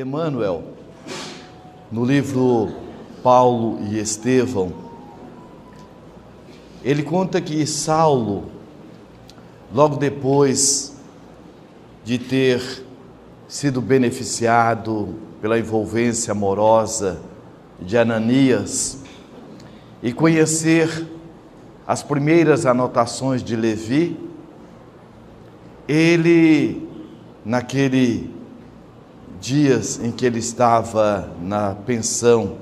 Emmanuel, no livro Paulo e Estevão, ele conta que Saulo, logo depois de ter sido beneficiado pela envolvência amorosa de Ananias e conhecer as primeiras anotações de Levi, ele, naquele dias em que ele estava na pensão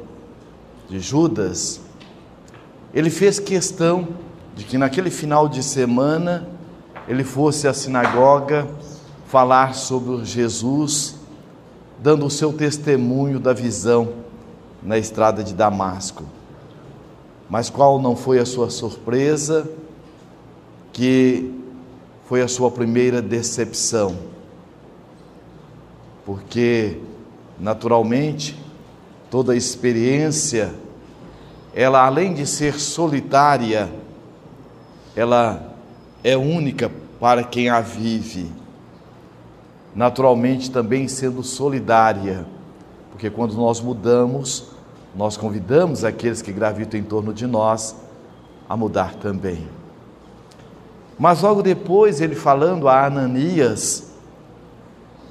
de Judas, ele fez questão de que naquele final de semana ele fosse à sinagoga falar sobre Jesus, dando o seu testemunho da visão na estrada de Damasco. Mas qual não foi a sua surpresa? Que foi a sua primeira decepção porque naturalmente toda experiência ela além de ser solitária, ela é única para quem a vive. Naturalmente também sendo solidária, porque quando nós mudamos, nós convidamos aqueles que gravitam em torno de nós a mudar também. Mas logo depois, ele falando a Ananias,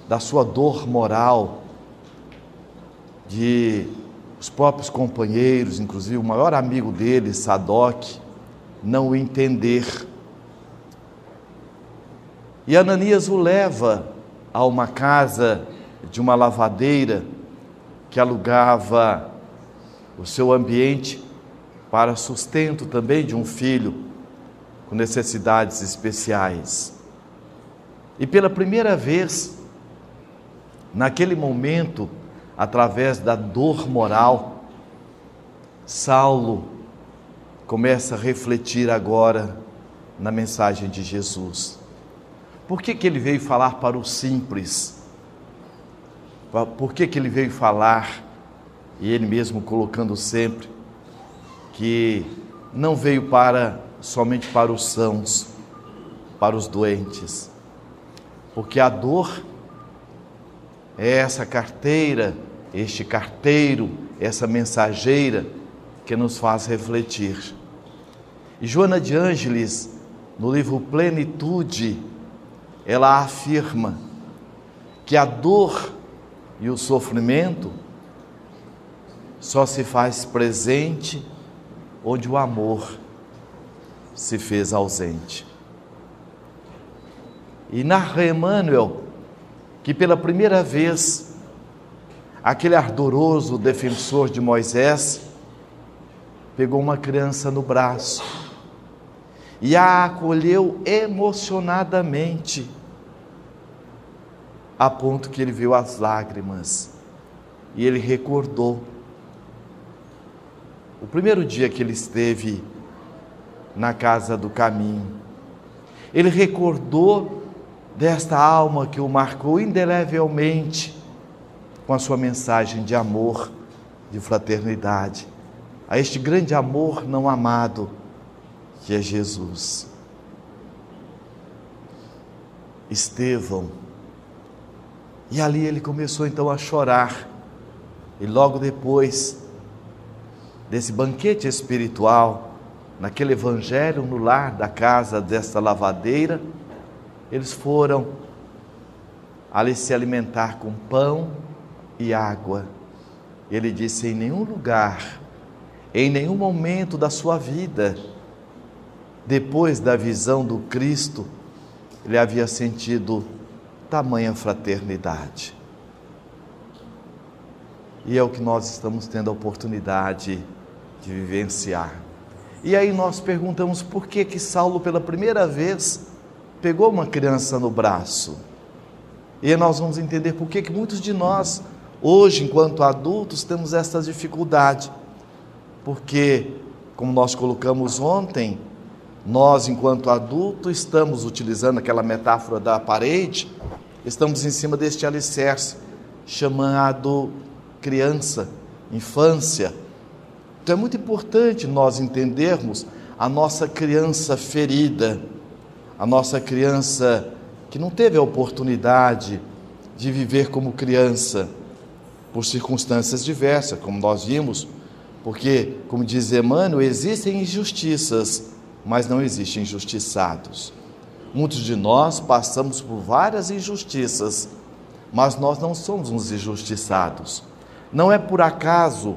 da sua dor moral, de os próprios companheiros, inclusive o maior amigo dele, Sadoc, não o entender. E Ananias o leva a uma casa de uma lavadeira que alugava o seu ambiente para sustento também de um filho com necessidades especiais. E pela primeira vez, Naquele momento, através da dor moral, Saulo começa a refletir agora na mensagem de Jesus. Por que, que ele veio falar para o simples? Por que, que ele veio falar, e ele mesmo colocando sempre, que não veio para somente para os sãos, para os doentes, porque a dor essa carteira, este carteiro, essa mensageira que nos faz refletir. E Joana de Ângeles, no livro Plenitude, ela afirma que a dor e o sofrimento só se faz presente onde o amor se fez ausente. E narra Emmanuel que pela primeira vez aquele ardoroso defensor de Moisés pegou uma criança no braço e a acolheu emocionadamente, a ponto que ele viu as lágrimas e ele recordou o primeiro dia que ele esteve na casa do caminho. Ele recordou desta alma que o marcou indelevelmente com a sua mensagem de amor, de fraternidade, a este grande amor não amado que é Jesus. Estevão. E ali ele começou então a chorar. E logo depois desse banquete espiritual, naquele evangelho no lar da casa desta lavadeira, eles foram ali se alimentar com pão e água. Ele disse: em nenhum lugar, em nenhum momento da sua vida, depois da visão do Cristo, ele havia sentido tamanha fraternidade. E é o que nós estamos tendo a oportunidade de vivenciar. E aí nós perguntamos por que que Saulo pela primeira vez pegou uma criança no braço. E nós vamos entender por que muitos de nós, hoje, enquanto adultos, temos essa dificuldade. Porque, como nós colocamos ontem, nós, enquanto adultos, estamos utilizando aquela metáfora da parede, estamos em cima deste alicerce chamado criança, infância. Então é muito importante nós entendermos a nossa criança ferida a nossa criança que não teve a oportunidade de viver como criança, por circunstâncias diversas, como nós vimos, porque, como diz Emmanuel, existem injustiças, mas não existem injustiçados. Muitos de nós passamos por várias injustiças, mas nós não somos uns injustiçados. Não é por acaso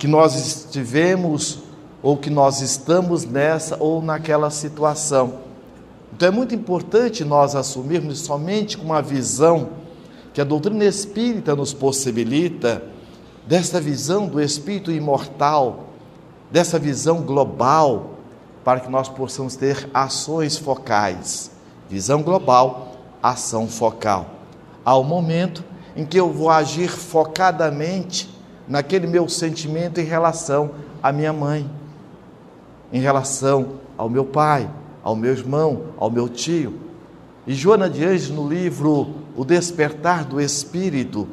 que nós estivemos ou que nós estamos nessa ou naquela situação. Então é muito importante nós assumirmos somente com uma visão que a doutrina espírita nos possibilita, dessa visão do espírito imortal, dessa visão global, para que nós possamos ter ações focais. Visão global, ação focal. Há momento em que eu vou agir focadamente naquele meu sentimento em relação à minha mãe, em relação ao meu pai, ao meu irmão, ao meu tio. E Joana de Anjos, no livro O Despertar do Espírito,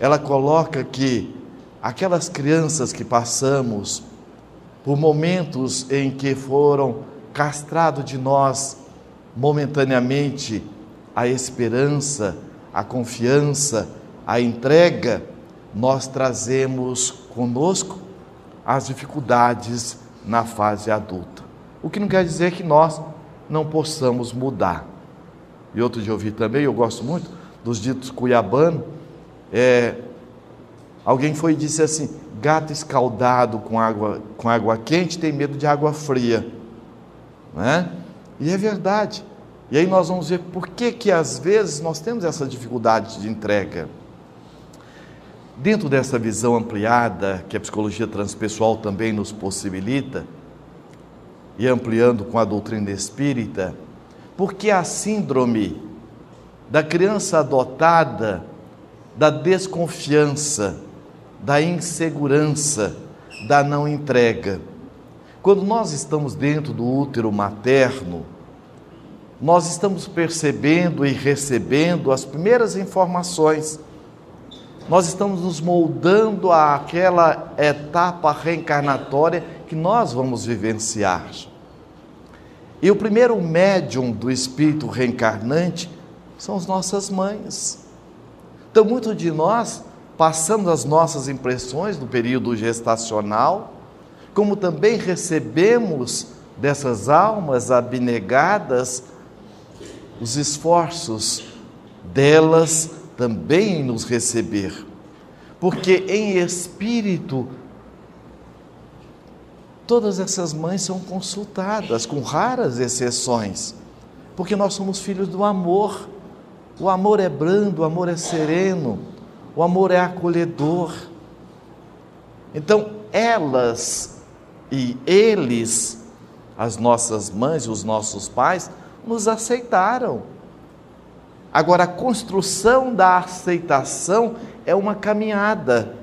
ela coloca que aquelas crianças que passamos por momentos em que foram castrados de nós momentaneamente a esperança, a confiança, a entrega, nós trazemos conosco as dificuldades na fase adulta. O que não quer dizer que nós não possamos mudar. E outro dia eu ouvi também, eu gosto muito dos ditos cuiabanos, é, alguém foi e disse assim, gato escaldado com água, com água quente tem medo de água fria. Né? E é verdade. E aí nós vamos ver por que, que às vezes nós temos essa dificuldade de entrega. Dentro dessa visão ampliada que a psicologia transpessoal também nos possibilita, e ampliando com a doutrina espírita, porque a síndrome da criança adotada, da desconfiança, da insegurança, da não entrega. Quando nós estamos dentro do útero materno, nós estamos percebendo e recebendo as primeiras informações. Nós estamos nos moldando àquela etapa reencarnatória que nós vamos vivenciar. E o primeiro médium do espírito reencarnante são as nossas mães. Então, muitos de nós passamos as nossas impressões no período gestacional, como também recebemos dessas almas abnegadas os esforços delas também nos receber. Porque em espírito, todas essas mães são consultadas, com raras exceções, porque nós somos filhos do amor. O amor é brando, o amor é sereno, o amor é acolhedor. Então, elas e eles, as nossas mães, os nossos pais, nos aceitaram. Agora, a construção da aceitação é uma caminhada,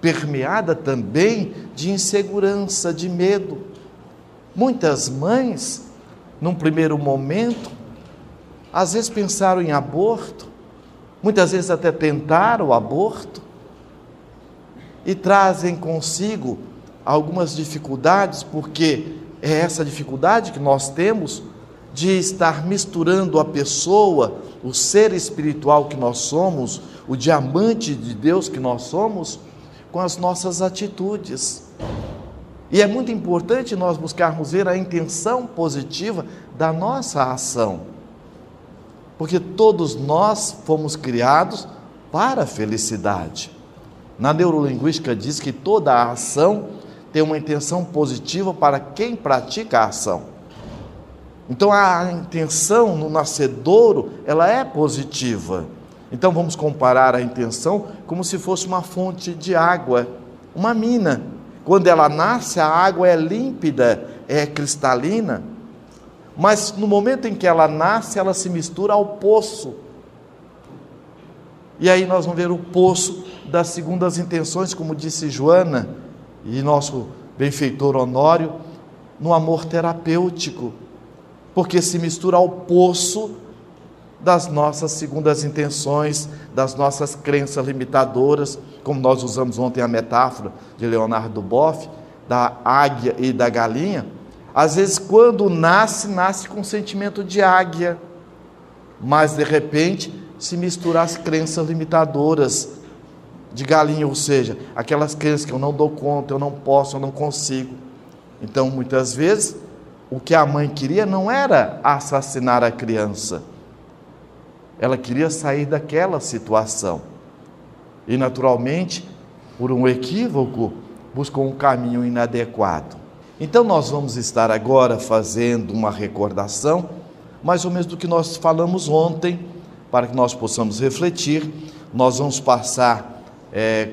permeada também de insegurança, de medo. Muitas mães, num primeiro momento, às vezes pensaram em aborto, muitas vezes até tentaram o aborto, e trazem consigo algumas dificuldades, porque é essa dificuldade que nós temos de estar misturando a pessoa, o ser espiritual que nós somos, o diamante de Deus que nós somos, com as nossas atitudes. E é muito importante nós buscarmos ver a intenção positiva da nossa ação. Porque todos nós fomos criados para a felicidade. Na neurolinguística diz que toda a ação tem uma intenção positiva para quem pratica a ação. Então a intenção no nascedouro, ela é positiva. Então vamos comparar a intenção como se fosse uma fonte de água, uma mina. Quando ela nasce, a água é límpida, é cristalina. Mas no momento em que ela nasce, ela se mistura ao poço. E aí nós vamos ver o poço das segundas intenções, como disse Joana e nosso benfeitor Honório, no amor terapêutico porque se mistura ao poço das nossas segundas intenções, das nossas crenças limitadoras, como nós usamos ontem a metáfora de Leonardo Boff, da águia e da galinha. Às vezes, quando nasce, nasce com sentimento de águia, mas de repente se mistura as crenças limitadoras de galinha, ou seja, aquelas crenças que eu não dou conta, eu não posso, eu não consigo. Então, muitas vezes, o que a mãe queria não era assassinar a criança. Ela queria sair daquela situação. E, naturalmente, por um equívoco, buscou um caminho inadequado. Então, nós vamos estar agora fazendo uma recordação, mais ou menos do que nós falamos ontem, para que nós possamos refletir. Nós vamos passar é,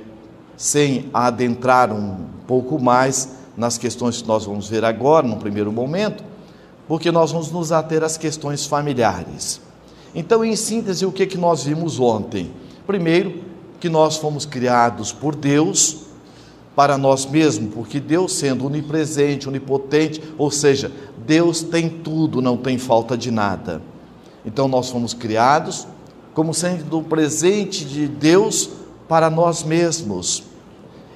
sem adentrar um pouco mais nas questões que nós vamos ver agora, no primeiro momento, porque nós vamos nos ater às questões familiares. Então, em síntese, o que, que nós vimos ontem? Primeiro, que nós fomos criados por Deus para nós mesmos, porque Deus, sendo onipresente, onipotente, ou seja, Deus tem tudo, não tem falta de nada. Então, nós fomos criados como sendo o presente de Deus para nós mesmos.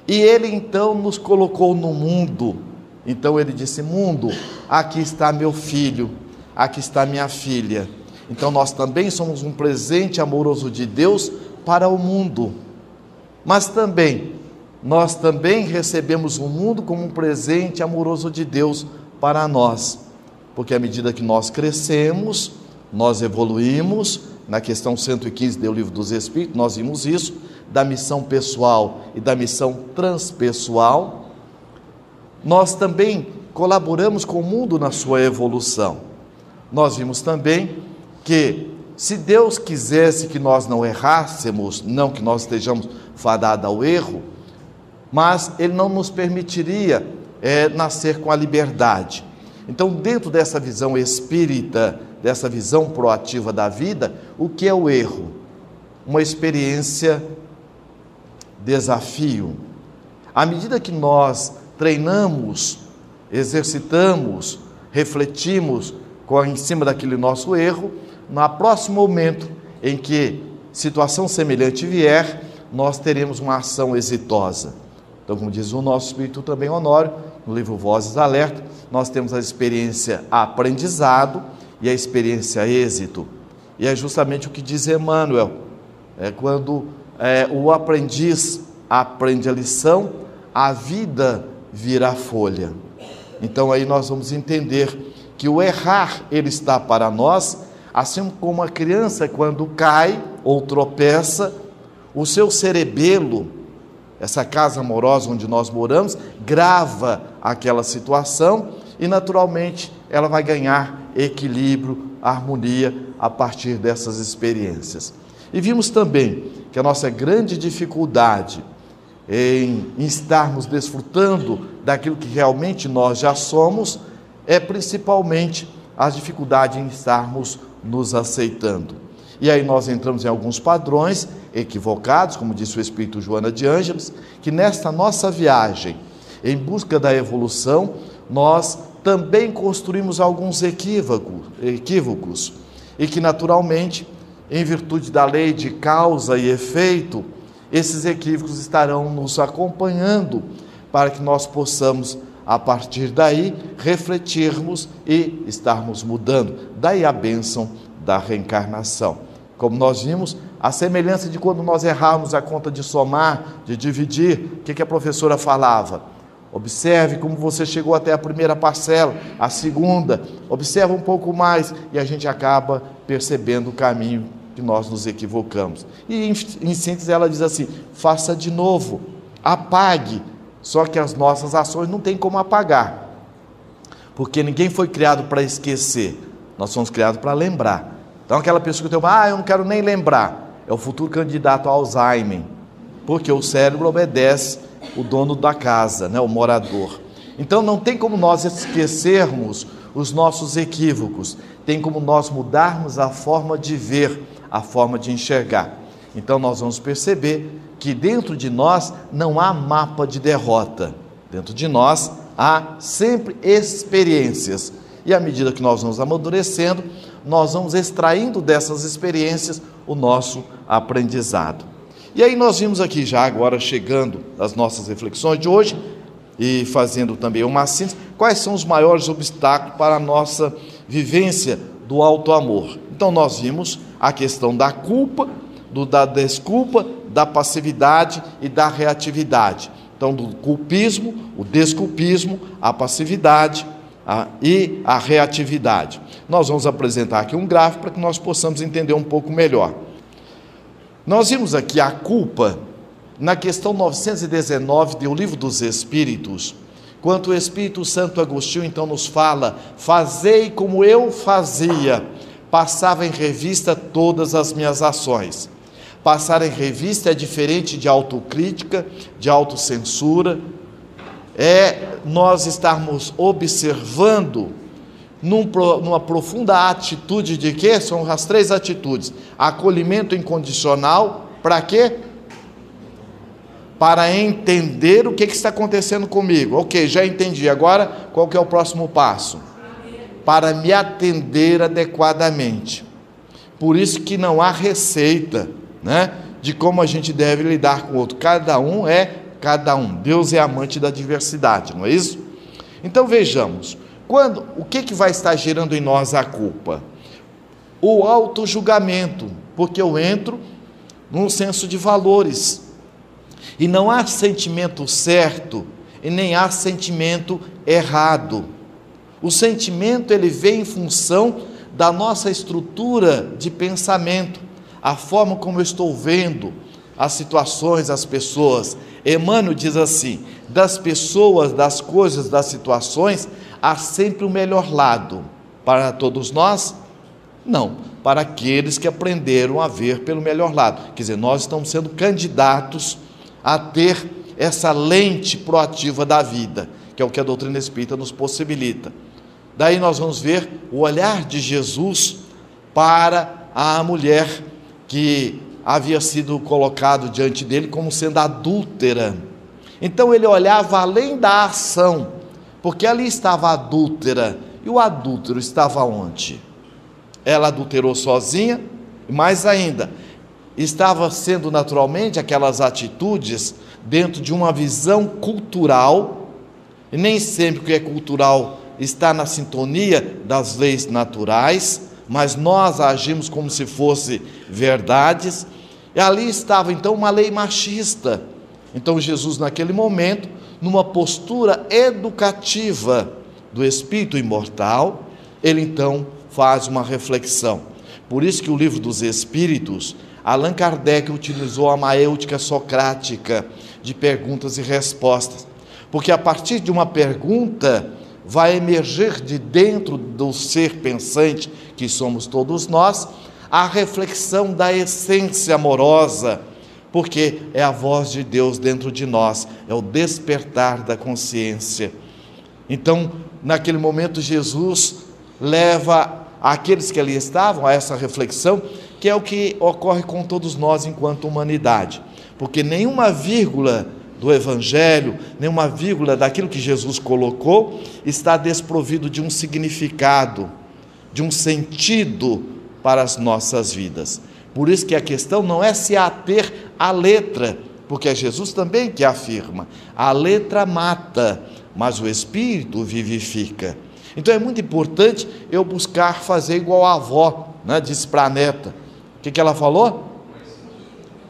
E ele então nos colocou no mundo. Então ele disse: Mundo, aqui está meu filho, aqui está minha filha. Então nós também somos um presente amoroso de Deus para o mundo. Mas também, nós também recebemos o mundo como um presente amoroso de Deus para nós. Porque à medida que nós crescemos, nós evoluímos, na questão 115 do Livro dos Espíritos, nós vimos isso, da missão pessoal e da missão transpessoal, nós também colaboramos com o mundo na sua evolução. Nós vimos também que se Deus quisesse que nós não errássemos, não que nós estejamos fadados ao erro, mas Ele não nos permitiria é, nascer com a liberdade. Então, dentro dessa visão espírita, dessa visão proativa da vida, o que é o erro? Uma experiência desafio. À medida que nós treinamos, exercitamos, refletimos em cima daquele nosso erro, no próximo momento em que situação semelhante vier, nós teremos uma ação exitosa. Então, como diz o nosso Espírito também Honório, no livro Vozes Alerta, nós temos a experiência aprendizado e a experiência êxito. E é justamente o que diz Emmanuel, é quando é, o aprendiz aprende a lição, a vida vira folha. Então aí nós vamos entender que o errar ele está para nós, assim como a criança quando cai ou tropeça, o seu cerebelo, essa casa amorosa onde nós moramos, grava aquela situação e naturalmente ela vai ganhar equilíbrio, harmonia a partir dessas experiências. E vimos também que a nossa grande dificuldade em, estarmos desfrutando daquilo que realmente nós já somos é principalmente a dificuldade em estarmos nos aceitando. E aí nós entramos em alguns padrões equivocados, como disse o Espírito Joana de Ângeles, que nesta nossa viagem em busca da evolução, nós também construímos alguns equívocos, equívocos e que naturalmente em virtude da lei de causa e efeito, esses equívocos estarão nos acompanhando para que nós possamos, a partir daí, refletirmos e estarmos mudando. Daí a bênção da reencarnação. Como nós vimos, a semelhança de quando nós erramos a conta de somar, de dividir, o que, que a professora falava? Observe como você chegou até a primeira parcela, a segunda, observa um pouco mais e a gente acaba percebendo o caminho que nós nos equivocamos. E em, em síntese ela diz assim: faça de novo, apague. Só que as nossas ações não tem como apagar, porque ninguém foi criado para esquecer, nós somos criados para lembrar. Então aquela pessoa que tem, ah, eu não quero nem lembrar, é o futuro candidato a Alzheimer, porque o cérebro obedece o dono da casa, né, o morador. Então não tem como nós esquecermos os nossos equívocos, tem como nós mudarmos a forma de ver a forma de enxergar. Então nós vamos perceber que dentro de nós não há mapa de derrota. Dentro de nós há sempre experiências. E à medida que nós vamos amadurecendo, nós vamos extraindo dessas experiências o nosso aprendizado. E aí nós vimos aqui já agora chegando às nossas reflexões de hoje e fazendo também uma síntese, quais são os maiores obstáculos para a nossa vivência do alto amor. Então nós vimos a questão da culpa, do, da desculpa, da passividade e da reatividade. Então, do culpismo, o desculpismo, a passividade a, e a reatividade. Nós vamos apresentar aqui um gráfico para que nós possamos entender um pouco melhor. Nós vimos aqui a culpa na questão 919 do Livro dos Espíritos, quando o Espírito Santo Agostinho então nos fala: Fazei como eu fazia, passava em revista todas as minhas ações. Passar em revista é diferente de autocrítica, de autocensura, é nós estarmos observando num, numa profunda atitude de quê? São as três atitudes: acolhimento incondicional, para quê? Para entender o que, que está acontecendo comigo. Ok, já entendi. Agora, qual que é o próximo passo? Para me atender adequadamente. Por isso que não há receita né, de como a gente deve lidar com o outro. Cada um é cada um. Deus é amante da diversidade, não é isso? Então vejamos, quando o que, que vai estar gerando em nós a culpa? O auto-julgamento, porque eu entro num senso de valores. E não há sentimento certo e nem há sentimento errado. O sentimento ele vem em função da nossa estrutura de pensamento a forma como eu estou vendo as situações, as pessoas. Emmanuel diz assim: das pessoas, das coisas, das situações, há sempre o melhor lado. Para todos nós? Não, para aqueles que aprenderam a ver pelo melhor lado. Quer dizer, nós estamos sendo candidatos a ter essa lente proativa da vida, que é o que a doutrina espírita nos possibilita. Daí nós vamos ver o olhar de Jesus para a mulher que havia sido colocado diante dele como sendo adúltera. Então ele olhava além da ação, porque ali estava a adúltera. E o adúltero estava onde? Ela adulterou sozinha, mais ainda, estava sendo naturalmente aquelas atitudes dentro de uma visão cultural, e nem sempre o que é cultural está na sintonia das leis naturais mas nós agimos como se fosse verdades. E ali estava então uma lei machista. Então Jesus, naquele momento, numa postura educativa do espírito imortal, ele então faz uma reflexão. Por isso que o livro dos Espíritos, Allan Kardec utilizou a maêutica socrática de perguntas e respostas. Porque a partir de uma pergunta, vai emergir de dentro do ser pensante que somos todos nós a reflexão da essência amorosa, porque é a voz de Deus dentro de nós, é o despertar da consciência. Então, naquele momento, Jesus leva aqueles que ali estavam a essa reflexão, que é o que ocorre com todos nós enquanto humanidade, porque nenhuma vírgula do Evangelho, nenhuma vírgula daquilo que Jesus colocou está desprovido de um significado, de um sentido para as nossas vidas. Por isso que a questão não é se ater à letra, porque é Jesus também que afirma: a letra mata, mas o espírito vivifica. Então é muito importante eu buscar fazer igual a avó, né, disse para a neta. O que, que ela falou?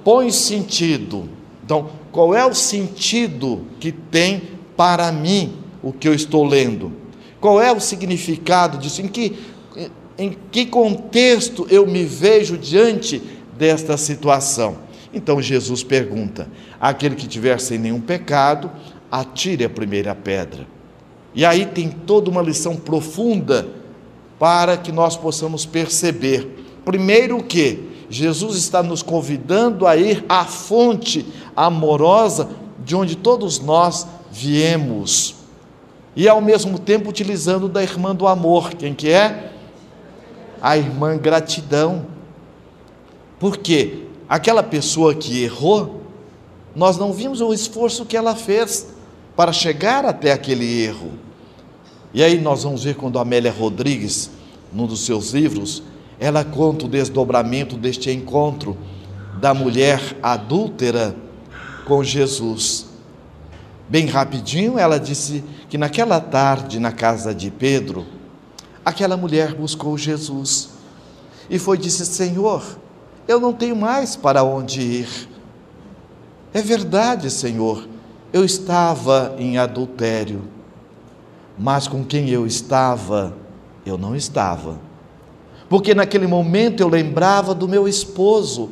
Põe sentido. Então, qual é o sentido que tem para mim o que eu estou lendo? Qual é o significado disso? Em que, em que contexto eu me vejo diante desta situação? Então Jesus pergunta: aquele que tiver sem nenhum pecado, atire a primeira pedra. E aí tem toda uma lição profunda para que nós possamos perceber. Primeiro que? Jesus está nos convidando a ir à fonte amorosa de onde todos nós viemos. E ao mesmo tempo utilizando da irmã do amor, quem que é? A irmã gratidão. Porque aquela pessoa que errou, nós não vimos o esforço que ela fez para chegar até aquele erro. E aí nós vamos ver quando Amélia Rodrigues, num dos seus livros, ela conta o desdobramento deste encontro da mulher adúltera com Jesus. Bem rapidinho, ela disse que naquela tarde, na casa de Pedro, aquela mulher buscou Jesus e foi disse: Senhor, eu não tenho mais para onde ir. É verdade, Senhor, eu estava em adultério, mas com quem eu estava, eu não estava. Porque naquele momento eu lembrava do meu esposo,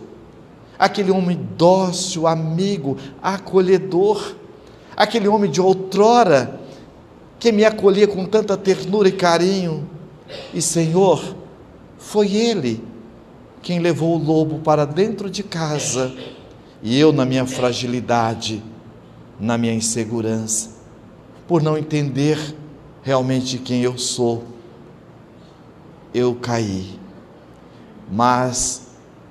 aquele homem dócil, amigo, acolhedor, aquele homem de outrora que me acolhia com tanta ternura e carinho. E Senhor, foi ele quem levou o lobo para dentro de casa e eu, na minha fragilidade, na minha insegurança, por não entender realmente quem eu sou, eu caí. Mas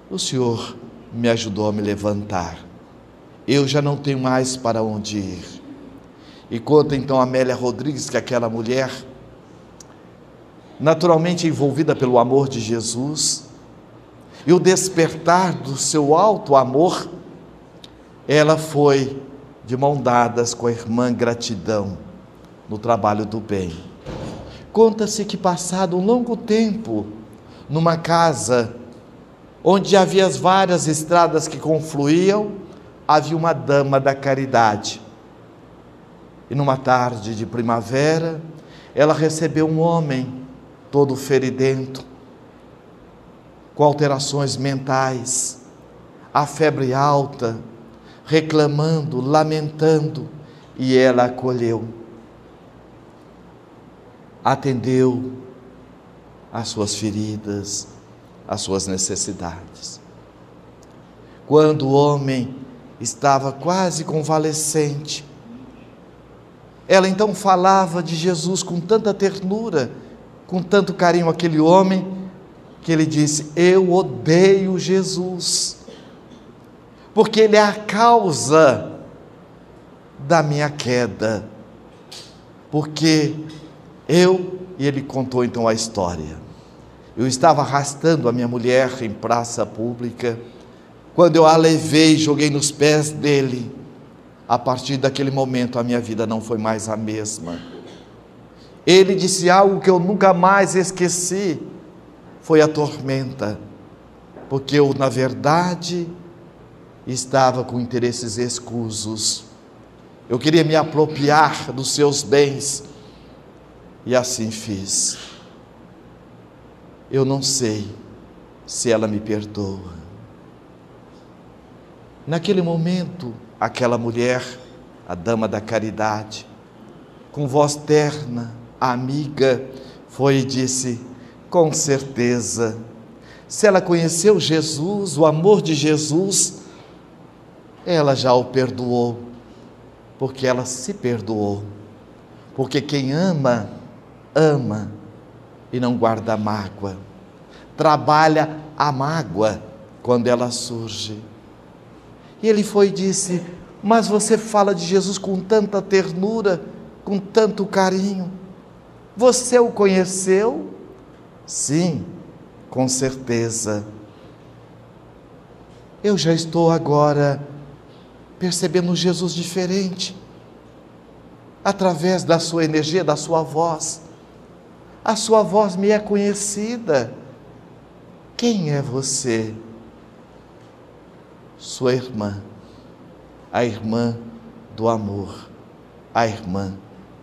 o Senhor me ajudou a me levantar. Eu já não tenho mais para onde ir. E conta então Amélia Rodrigues que aquela mulher, naturalmente envolvida pelo amor de Jesus, e o despertar do seu alto amor, ela foi de mão dadas com a irmã Gratidão no trabalho do bem. Conta-se que, passado um longo tempo, numa casa onde havia as várias estradas que confluíam, havia uma dama da caridade. E numa tarde de primavera, ela recebeu um homem todo feridento, com alterações mentais, a febre alta, reclamando, lamentando, e ela acolheu, atendeu às suas feridas, às suas necessidades. Quando o homem estava quase convalescente, ela então falava de Jesus com tanta ternura, com tanto carinho aquele homem, que ele disse: Eu odeio Jesus, porque ele é a causa da minha queda. Porque eu, e ele contou então a história. Eu estava arrastando a minha mulher em praça pública, quando eu a levei, joguei nos pés dele. A partir daquele momento a minha vida não foi mais a mesma. Ele disse algo que eu nunca mais esqueci foi a tormenta, porque eu, na verdade, estava com interesses escusos. Eu queria me apropriar dos seus bens e assim fiz. Eu não sei se ela me perdoa. Naquele momento, aquela mulher, a dama da caridade, com voz terna, amiga, foi e disse: com certeza. Se ela conheceu Jesus, o amor de Jesus, ela já o perdoou, porque ela se perdoou. Porque quem ama, ama e não guarda mágoa. Trabalha a mágoa quando ela surge. E ele foi e disse: Mas você fala de Jesus com tanta ternura, com tanto carinho. Você o conheceu? Sim, com certeza. Eu já estou agora percebendo Jesus diferente, através da sua energia, da sua voz. A sua voz me é conhecida. Quem é você? Sua irmã, a irmã do amor, a irmã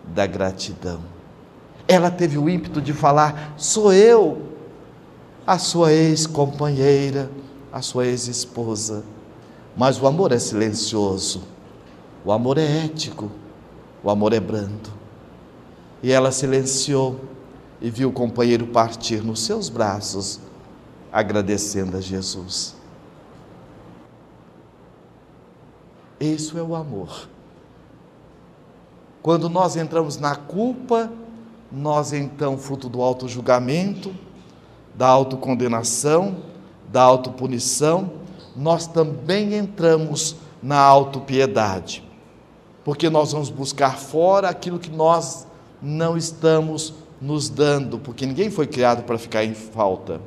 da gratidão. Ela teve o ímpeto de falar: sou eu, a sua ex-companheira, a sua ex-esposa. Mas o amor é silencioso, o amor é ético, o amor é brando. E ela silenciou e viu o companheiro partir nos seus braços, agradecendo a Jesus. Isso é o amor. Quando nós entramos na culpa, nós então, fruto do auto-julgamento, da autocondenação, da autopunição, nós também entramos na autopiedade. Porque nós vamos buscar fora aquilo que nós não estamos nos dando, porque ninguém foi criado para ficar em falta.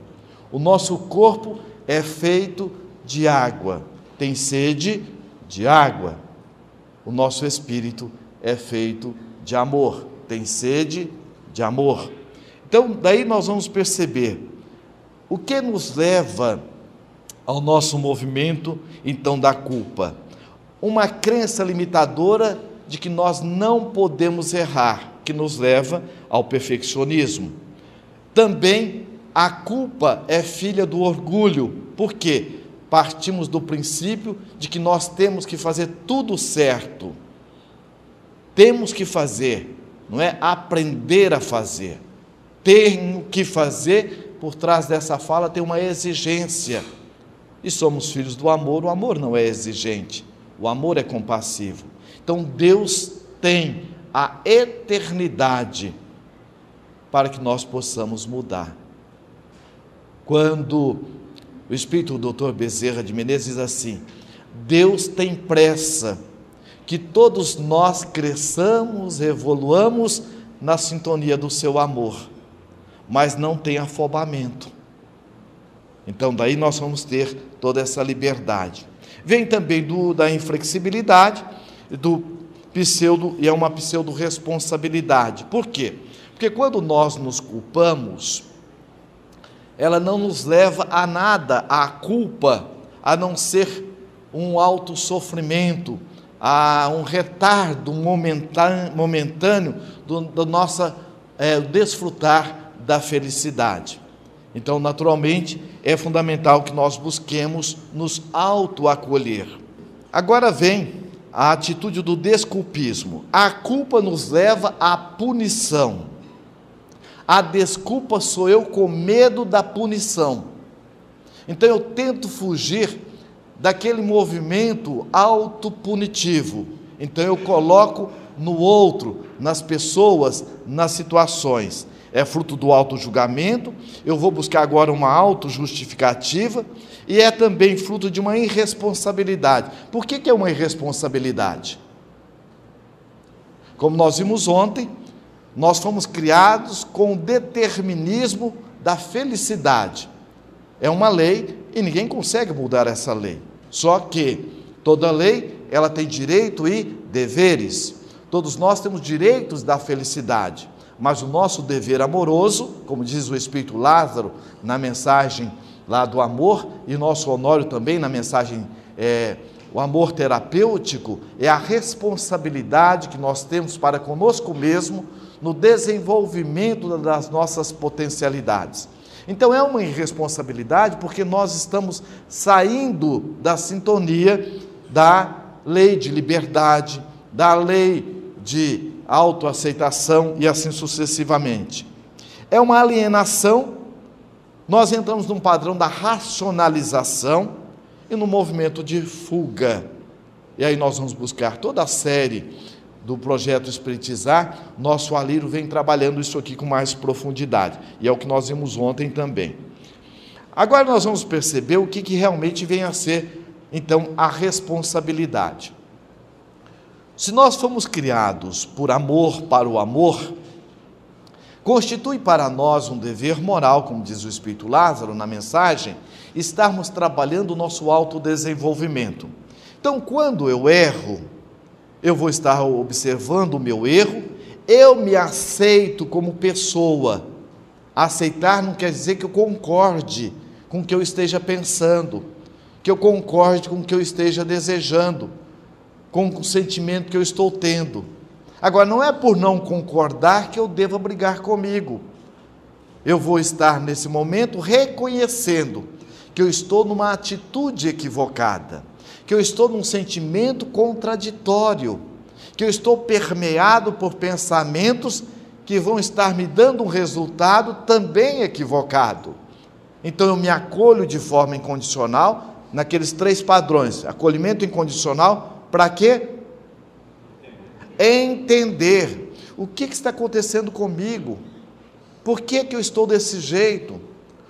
O nosso corpo é feito de água, tem sede de água. O nosso espírito é feito de amor, tem sede de amor. Então, daí nós vamos perceber o que nos leva ao nosso movimento então da culpa. Uma crença limitadora de que nós não podemos errar, que nos leva ao perfeccionismo. Também a culpa é filha do orgulho, porque partimos do princípio de que nós temos que fazer tudo certo. Temos que fazer, não é aprender a fazer. Tenho que fazer, por trás dessa fala tem uma exigência. E somos filhos do amor, o amor não é exigente, o amor é compassivo. Então Deus tem a eternidade para que nós possamos mudar. Quando o Espírito do Dr. Bezerra de Menezes diz assim: Deus tem pressa que todos nós cresçamos, evoluamos na sintonia do seu amor, mas não tem afobamento. Então, daí nós vamos ter toda essa liberdade. Vem também do, da inflexibilidade, do pseudo, e é uma pseudo-responsabilidade. Por quê? Porque quando nós nos culpamos, ela não nos leva a nada, a culpa, a não ser um alto sofrimento, a um retardo momentâneo, do, do nosso é, desfrutar da felicidade. Então, naturalmente, é fundamental que nós busquemos nos autoacolher. Agora vem a atitude do desculpismo. A culpa nos leva à punição. A desculpa sou eu com medo da punição. Então eu tento fugir daquele movimento autopunitivo. Então eu coloco no outro, nas pessoas, nas situações. É fruto do auto-julgamento, eu vou buscar agora uma auto-justificativa, e é também fruto de uma irresponsabilidade. Por que, que é uma irresponsabilidade? Como nós vimos ontem, nós fomos criados com o determinismo da felicidade. É uma lei e ninguém consegue mudar essa lei. Só que toda lei, ela tem direito e deveres. Todos nós temos direitos da felicidade, mas o nosso dever amoroso, como diz o Espírito Lázaro na mensagem lá do amor, e nosso Honório também na mensagem, é, o amor terapêutico, é a responsabilidade que nós temos para conosco mesmo no desenvolvimento das nossas potencialidades. Então é uma irresponsabilidade porque nós estamos saindo da sintonia da lei de liberdade, da lei de autoaceitação e assim sucessivamente. É uma alienação, nós entramos num padrão da racionalização e no movimento de fuga. E aí nós vamos buscar toda a série do projeto Espiritizar, nosso Alírio vem trabalhando isso aqui com mais profundidade, e é o que nós vimos ontem também. Agora nós vamos perceber o que, que realmente vem a ser, então, a responsabilidade. Se nós fomos criados por amor para o amor, constitui para nós um dever moral, como diz o Espírito Lázaro na mensagem, estarmos trabalhando o nosso autodesenvolvimento. Então, quando eu erro, eu vou estar observando o meu erro, eu me aceito como pessoa. Aceitar não quer dizer que eu concorde com o que eu esteja pensando, que eu concorde com o que eu esteja desejando, com o sentimento que eu estou tendo. Agora, não é por não concordar que eu devo brigar comigo. Eu vou estar nesse momento reconhecendo que eu estou numa atitude equivocada que eu estou num sentimento contraditório, que eu estou permeado por pensamentos que vão estar me dando um resultado também equivocado. Então eu me acolho de forma incondicional naqueles três padrões: acolhimento incondicional, para quê? Entender o que, que, está acontecendo comigo, por que, que eu estou desse jeito,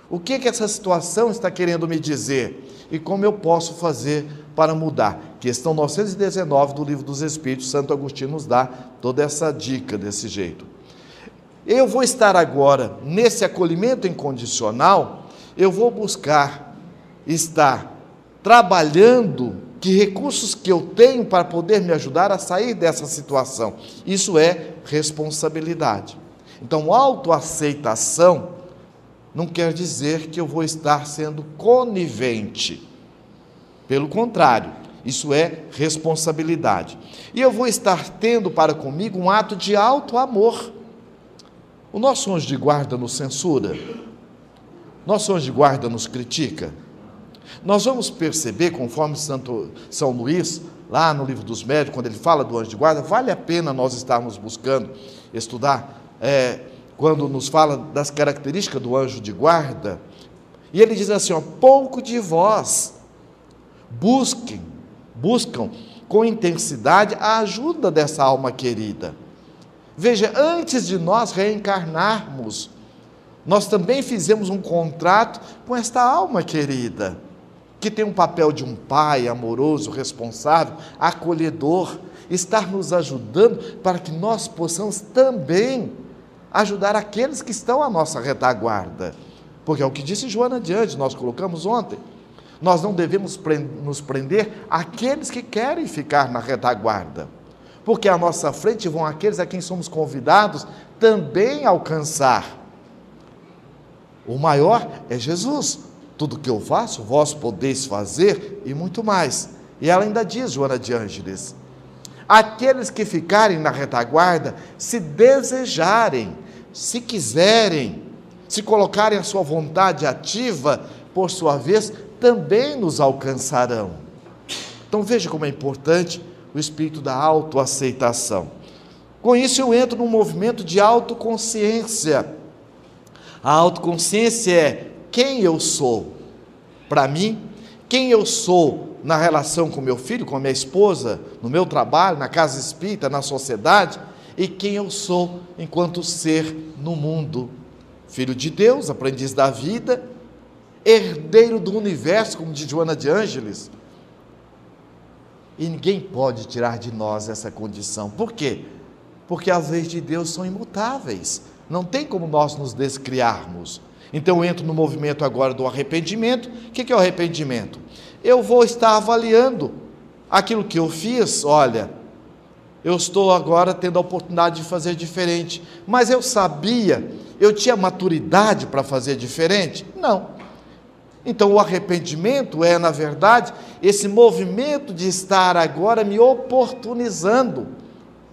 o que, que essa situação está querendo me dizer e como eu posso fazer para mudar. Questão 919 do Livro dos Espíritos, Santo Agostinho nos dá toda essa dica desse jeito. Eu vou estar agora nesse acolhimento incondicional, eu vou buscar estar trabalhando que recursos que eu tenho para poder me ajudar a sair dessa situação. Isso é responsabilidade. Então, autoaceitação não quer dizer que eu vou estar sendo conivente Pelo contrário, isso é responsabilidade. E eu vou estar tendo para comigo um ato de alto amor. O nosso anjo de guarda nos censura. Nosso anjo de guarda nos critica. Nós vamos perceber, conforme Santo São Luís, lá no livro dos médicos, quando ele fala do anjo de guarda, vale a pena nós estarmos buscando estudar, é, quando nos fala das características do anjo de guarda, e ele diz assim: ó, pouco de vós busquem, buscam com intensidade a ajuda dessa alma querida. Veja, antes de nós reencarnarmos, nós também fizemos um contrato com esta alma querida, que tem um papel de um pai amoroso, responsável, acolhedor, estar nos ajudando para que nós possamos também ajudar aqueles que estão à nossa retaguarda. Porque é o que disse Joana diante, nós colocamos ontem. Nós não devemos nos prender àqueles que querem ficar na retaguarda. Porque à nossa frente vão aqueles a quem somos convidados também alcançar. O maior é Jesus. Tudo que eu faço, vós podeis fazer e muito mais. E ela ainda diz, Joana de Ângeles, aqueles que ficarem na retaguarda, se desejarem, se quiserem, se colocarem a sua vontade ativa, por sua vez, também nos alcançarão. Então veja como é importante o espírito da autoaceitação. Com isso eu entro num movimento de autoconsciência. A autoconsciência é quem eu sou para mim, quem eu sou na relação com meu filho, com a minha esposa, no meu trabalho, na casa espírita, na sociedade, e quem eu sou enquanto ser no mundo. Filho de Deus, aprendiz da vida, herdeiro do universo, como diz Joana de Ângeles. E ninguém pode tirar de nós essa condição. Por quê? Porque as leis de Deus são imutáveis. Não tem como nós nos descriarmos. Então eu entro no movimento agora do arrependimento. O que é o arrependimento? Eu vou estar avaliando aquilo que eu fiz. Olha, eu estou agora tendo a oportunidade de fazer diferente. Mas eu sabia, eu tinha maturidade para fazer diferente? Não. Então, o arrependimento é, na verdade, esse movimento de estar agora me oportunizando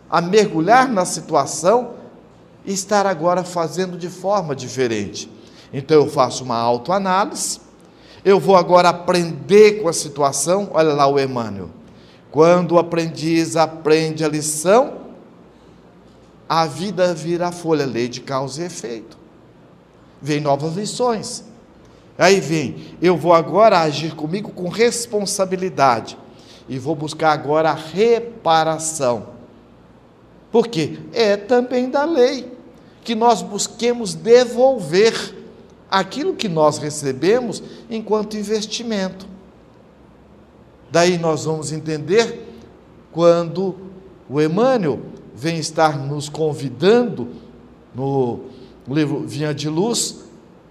a mergulhar na situação e estar agora fazendo de forma diferente. Então, eu faço uma autoanálise, eu vou agora aprender com a situação. Olha lá o Emmanuel. Quando o aprendiz aprende a lição, a vida vira folha, lei de causa e efeito. Vem novas lições. Aí vem, eu vou agora agir comigo com responsabilidade e vou buscar agora a reparação. Porque é também da lei que nós busquemos devolver aquilo que nós recebemos enquanto investimento. Daí nós vamos entender quando o Emmanuel vem estar nos convidando no livro Vinha de Luz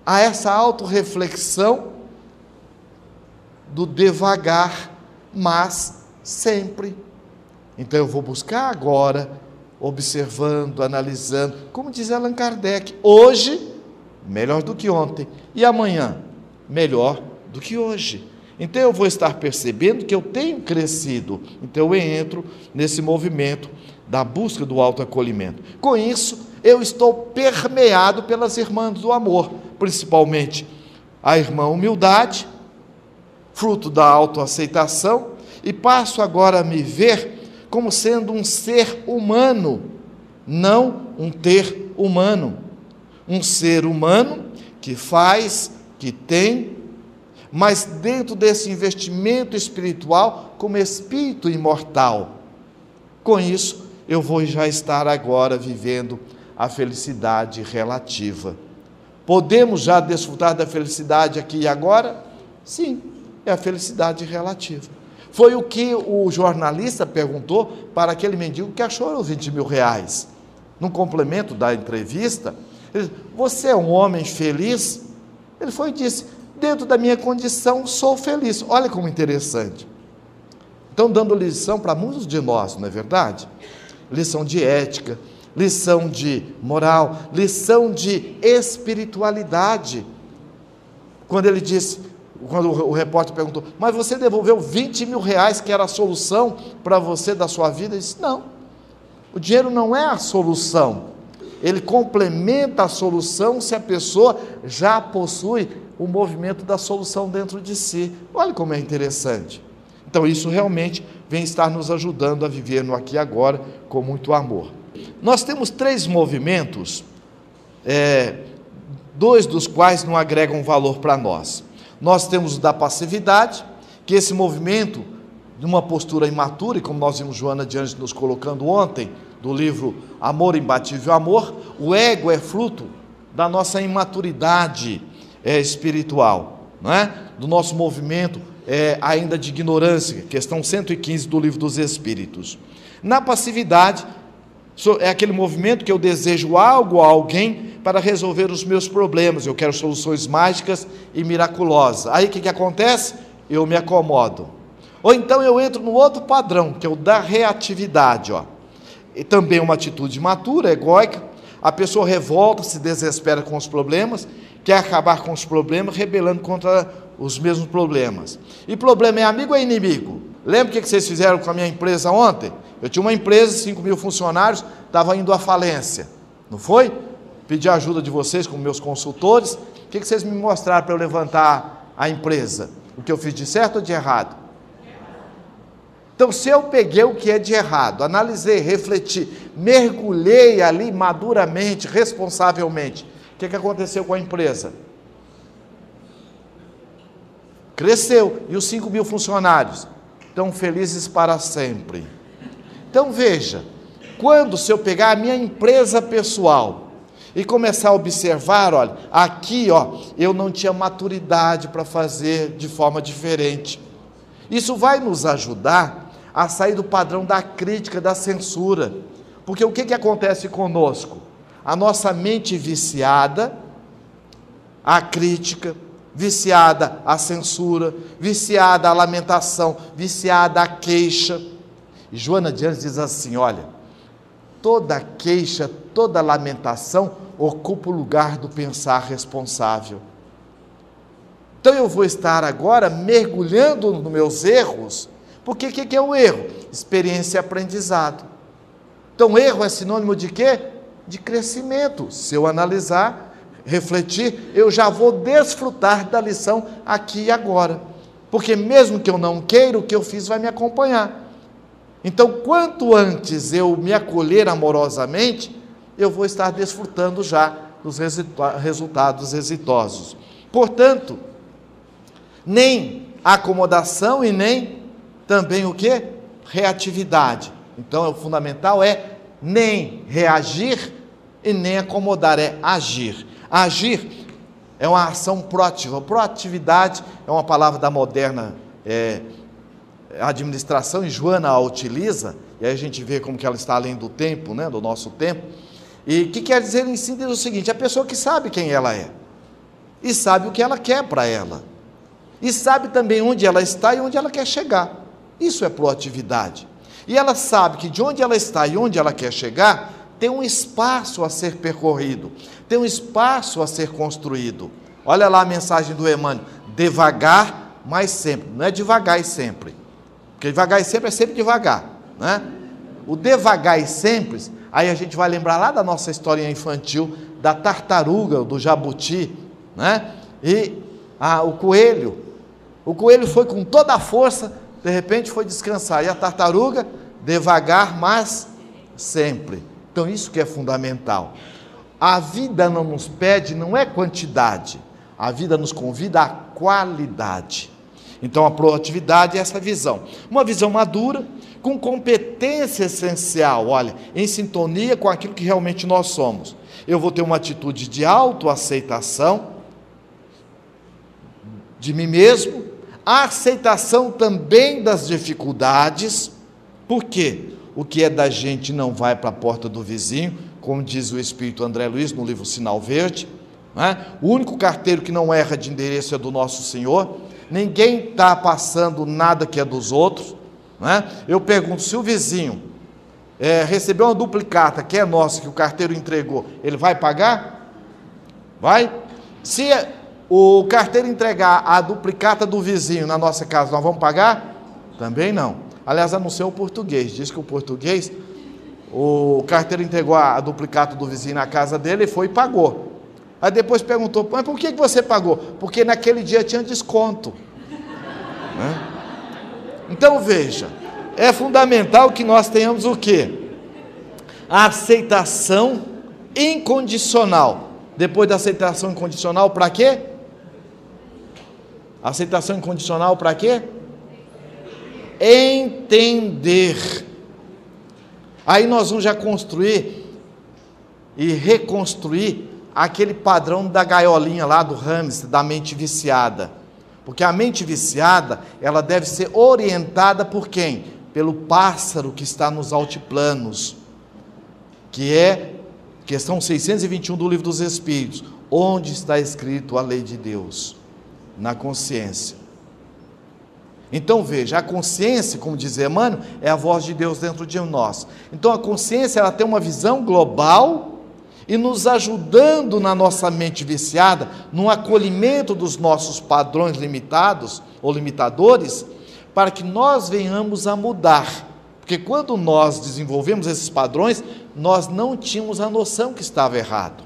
a essa autorreflexão do devagar, mas sempre. Então eu vou buscar agora, observando, analisando, como diz Allan Kardec, hoje melhor do que ontem e amanhã melhor do que hoje. Então eu vou estar percebendo que eu tenho crescido. Então eu entro nesse movimento da busca do autoacolhimento. Com isso, eu estou permeado pelas irmãs do amor principalmente a irmã humildade, fruto da autoaceitação, e passo agora a me ver como sendo um ser humano, não um ter humano. Um ser humano que faz, que tem, mas dentro desse investimento espiritual como espírito imortal. Com isso, eu vou já estar agora vivendo a felicidade relativa. Podemos já desfrutar da felicidade aqui e agora? Sim, é a felicidade relativa. Foi o que o jornalista perguntou para aquele mendigo que achou os 20 mil reais. No complemento da entrevista, ele disse, você é um homem feliz? Ele foi e disse, dentro da minha condição, sou feliz. Olha como interessante. Estão dando lição para muitos de nós, não é verdade? Lição de ética, lição de moral, lição de espiritualidade. Quando ele diz: quando o repórter perguntou, mas você devolveu 20 mil reais, que era a solução para você da sua vida? Ele disse, não, o dinheiro não é a solução, ele complementa a solução se a pessoa já possui o movimento da solução dentro de si. Olha como é interessante. Então, isso realmente vem estar nos ajudando a viver no aqui e agora com muito amor. Nós temos três movimentos, é, dois dos quais não agregam valor para nós. Nós temos o da passividade, que esse movimento, de uma postura imatura, e como nós vimos Joana de Anjos nos colocando ontem, do livro Amor Imbatível Amor, o ego é fruto da nossa imaturidade é, espiritual, não é? do nosso movimento é, ainda de ignorância, questão 115 do livro dos Espíritos. Na passividade, é aquele movimento que eu desejo algo a alguém para resolver os meus problemas, eu quero soluções mágicas e miraculosas. Aí o que, que acontece? Eu me acomodo. Ou então eu entro no outro padrão, que é o da reatividade. Ó. E também uma atitude matura, egóica. A pessoa revolta, se desespera com os problemas, quer acabar com os problemas, rebelando contra os mesmos problemas. E problema é amigo ou é inimigo? Lembra o que vocês fizeram com a minha empresa ontem? Eu tinha uma empresa, 5 mil funcionários, estava indo à falência. Não foi? Pedi ajuda de vocês como meus consultores. O que vocês me mostraram para eu levantar a empresa? O que eu fiz de certo ou de errado? Então, se eu peguei o que é de errado, analisei, refleti, mergulhei ali maduramente, responsavelmente, o que, que aconteceu com a empresa? Cresceu. E os 5 mil funcionários? Estão felizes para sempre. Então veja, quando se eu pegar a minha empresa pessoal e começar a observar, olha, aqui, ó, eu não tinha maturidade para fazer de forma diferente. Isso vai nos ajudar a sair do padrão da crítica, da censura. Porque o que, que acontece conosco? a nossa mente viciada à crítica, viciada à censura, viciada à lamentação, viciada à queixa. E Joana de Anjos diz assim: olha, toda queixa, toda lamentação ocupa o lugar do pensar responsável. Então eu vou estar agora mergulhando nos meus erros, porque o que, que é o erro? Experiência e aprendizado. Então, erro é sinônimo de quê? de crescimento. Se eu analisar, refletir, eu já vou desfrutar da lição aqui e agora. Porque mesmo que eu não queira, o que eu fiz vai me acompanhar. Então, quanto antes eu me acolher amorosamente, eu vou estar desfrutando já dos resultados exitosos. Portanto, nem acomodação e nem também o que? Reatividade. Então, o fundamental é nem reagir e nem acomodar, é agir. Agir é uma ação proativa. Proatividade é uma palavra da moderna é, administração, e Joana a utiliza, e aí a gente vê como que ela está além do tempo, né, do nosso tempo. E o que quer dizer em síntese o seguinte: a pessoa que sabe quem ela é, e sabe o que ela quer para ela, e sabe também onde ela está e onde ela quer chegar. Isso é proatividade. E ela sabe que de onde ela está e onde ela quer chegar, tem um espaço a ser percorrido, tem um espaço a ser construído. Olha lá a mensagem do Emmanuel: devagar, mas sempre. Não é devagar e sempre. Porque devagar e sempre é sempre devagar. Né? O devagar e sempre, aí a gente vai lembrar lá da nossa história infantil, da tartaruga, do jabuti, né? e ah, o coelho. O coelho foi com toda a força de repente foi descansar. E a tartaruga, devagar, mas sempre. Então, isso que é fundamental. A vida não nos pede, não é quantidade, a vida nos convida à qualidade. Então, a proatividade é essa visão. Uma visão madura, com competência essencial, olha, em sintonia com aquilo que realmente nós somos. Eu vou ter uma atitude de autoaceitação de mim mesmo, a aceitação também das dificuldades, porque o que é da gente não vai para a porta do vizinho, como diz o Espírito André Luiz no livro Sinal Verde. É? O único carteiro que não erra de endereço é do nosso Senhor. Ninguém está passando nada que é dos outros. É? Eu pergunto: se o vizinho é, recebeu uma duplicata que é nossa, que o carteiro entregou, ele vai pagar? Vai? Se o carteiro entregar a duplicata do vizinho na nossa casa, nós vamos pagar? Também não. Aliás, anunciou o português, diz que o português, o carteiro entregou a duplicata do vizinho na casa dele e foi e pagou. Aí depois perguntou, mas por que você pagou? Porque naquele dia tinha desconto. Né? Então veja, é fundamental que nós tenhamos o quê? A aceitação incondicional. Depois da aceitação incondicional, para quê? Aceitação incondicional para quê? Entender. Aí nós vamos já construir e reconstruir aquele padrão da gaiolinha lá do hamster, da mente viciada. Porque a mente viciada, ela deve ser orientada por quem? Pelo pássaro que está nos altiplanos, que é questão 621 do livro dos Espíritos, onde está escrito a lei de Deus? Na consciência. Então veja, a consciência, como diz Emmanuel, é a voz de Deus dentro de nós. Então a consciência ela tem uma visão global e nos ajudando na nossa mente viciada, no acolhimento dos nossos padrões limitados ou limitadores, para que nós venhamos a mudar. Porque quando nós desenvolvemos esses padrões, nós não tínhamos a noção que estava errado.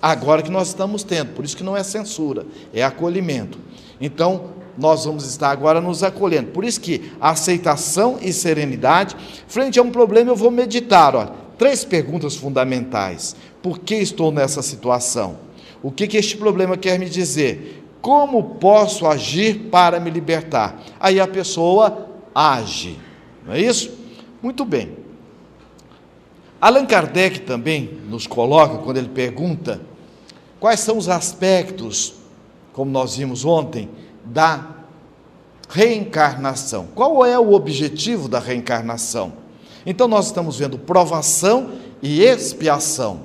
Agora que nós estamos tendo, por isso que não é censura, é acolhimento. Então, nós vamos estar agora nos acolhendo. Por isso que aceitação e serenidade, frente a um problema, eu vou meditar, olha, três perguntas fundamentais. Por que estou nessa situação? O que, que este problema quer me dizer? Como posso agir para me libertar? Aí a pessoa age, não é isso? Muito bem. Allan Kardec também nos coloca, quando ele pergunta quais são os aspectos, como nós vimos ontem, da reencarnação. Qual é o objetivo da reencarnação? Então, nós estamos vendo provação e expiação.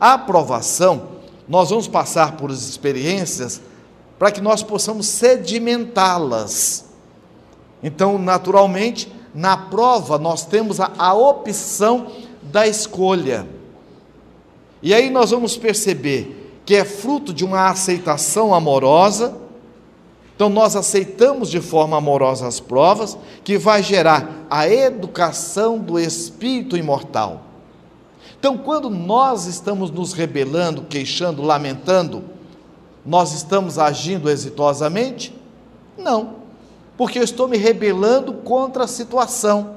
A aprovação, nós vamos passar por experiências para que nós possamos sedimentá-las. Então, naturalmente, na prova nós temos a, a opção da escolha. E aí nós vamos perceber que é fruto de uma aceitação amorosa. Então, nós aceitamos de forma amorosa as provas, que vai gerar a educação do espírito imortal. Então, quando nós estamos nos rebelando, queixando, lamentando, nós estamos agindo exitosamente? Não, porque eu estou me rebelando contra a situação.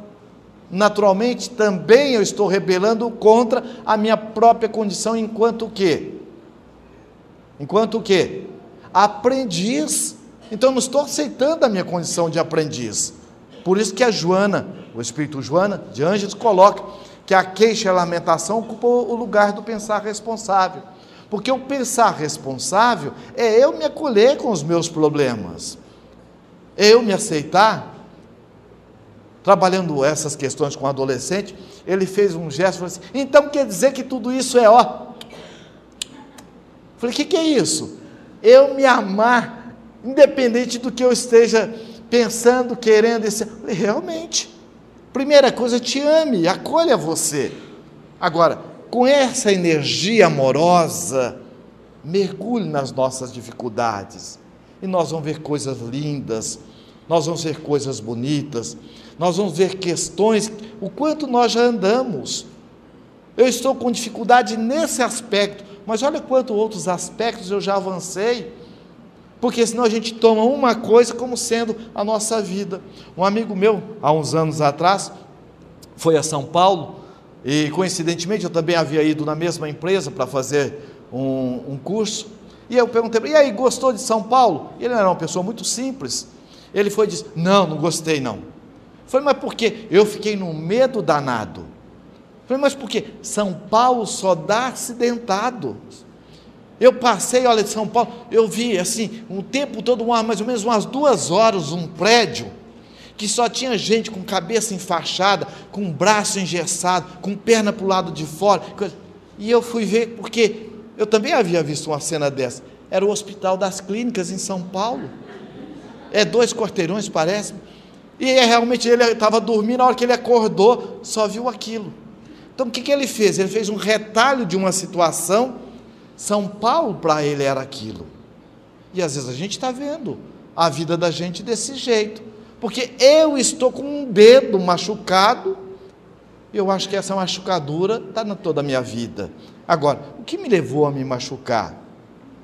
Naturalmente, também eu estou rebelando contra a minha própria condição enquanto quê? Enquanto quê? Aprendiz. Então, eu não estou aceitando a minha condição de aprendiz. Por isso que a Joana, o Espírito Joana de Ângeles, coloca que a queixa e a lamentação ocupam o lugar do pensar responsável. Porque o pensar responsável é eu me acolher com os meus problemas, é eu me aceitar. Trabalhando essas questões com o adolescente, ele fez um gesto e falou assim: então quer dizer que tudo isso é ó. Falei: o que, que é isso? Eu me amar, independente do que eu esteja pensando, querendo. Falei, realmente. Primeira coisa, te ame, acolha você. Agora, com essa energia amorosa, mergulhe nas nossas dificuldades. E nós vamos ver coisas lindas, nós vamos ver coisas bonitas, nós vamos ver questões, o quanto nós já andamos. Eu estou com dificuldade nesse aspecto, mas olha quanto outros aspectos eu já avancei porque senão a gente toma uma coisa como sendo a nossa vida. Um amigo meu, há uns anos atrás, foi a São Paulo e coincidentemente eu também havia ido na mesma empresa para fazer um, um curso. E eu perguntei, e aí, gostou de São Paulo? Ele era uma pessoa muito simples. Ele foi e disse: Não, não gostei não. Falei, mas por quê? Eu fiquei num medo danado. Falei, mas por quê? São Paulo só dá acidentado. Eu passei, olha, de São Paulo, eu vi assim, um tempo todo, mais ou menos umas duas horas, um prédio, que só tinha gente com cabeça enfaixada, com braço engessado, com perna para o lado de fora. E eu fui ver, porque eu também havia visto uma cena dessa. Era o Hospital das Clínicas em São Paulo. É dois quarteirões, parece. E é, realmente ele estava dormindo, na hora que ele acordou, só viu aquilo. Então o que, que ele fez? Ele fez um retalho de uma situação são Paulo para ele era aquilo. E às vezes a gente está vendo a vida da gente desse jeito. Porque eu estou com um dedo machucado, e eu acho que essa machucadura está na toda a minha vida. Agora, o que me levou a me machucar?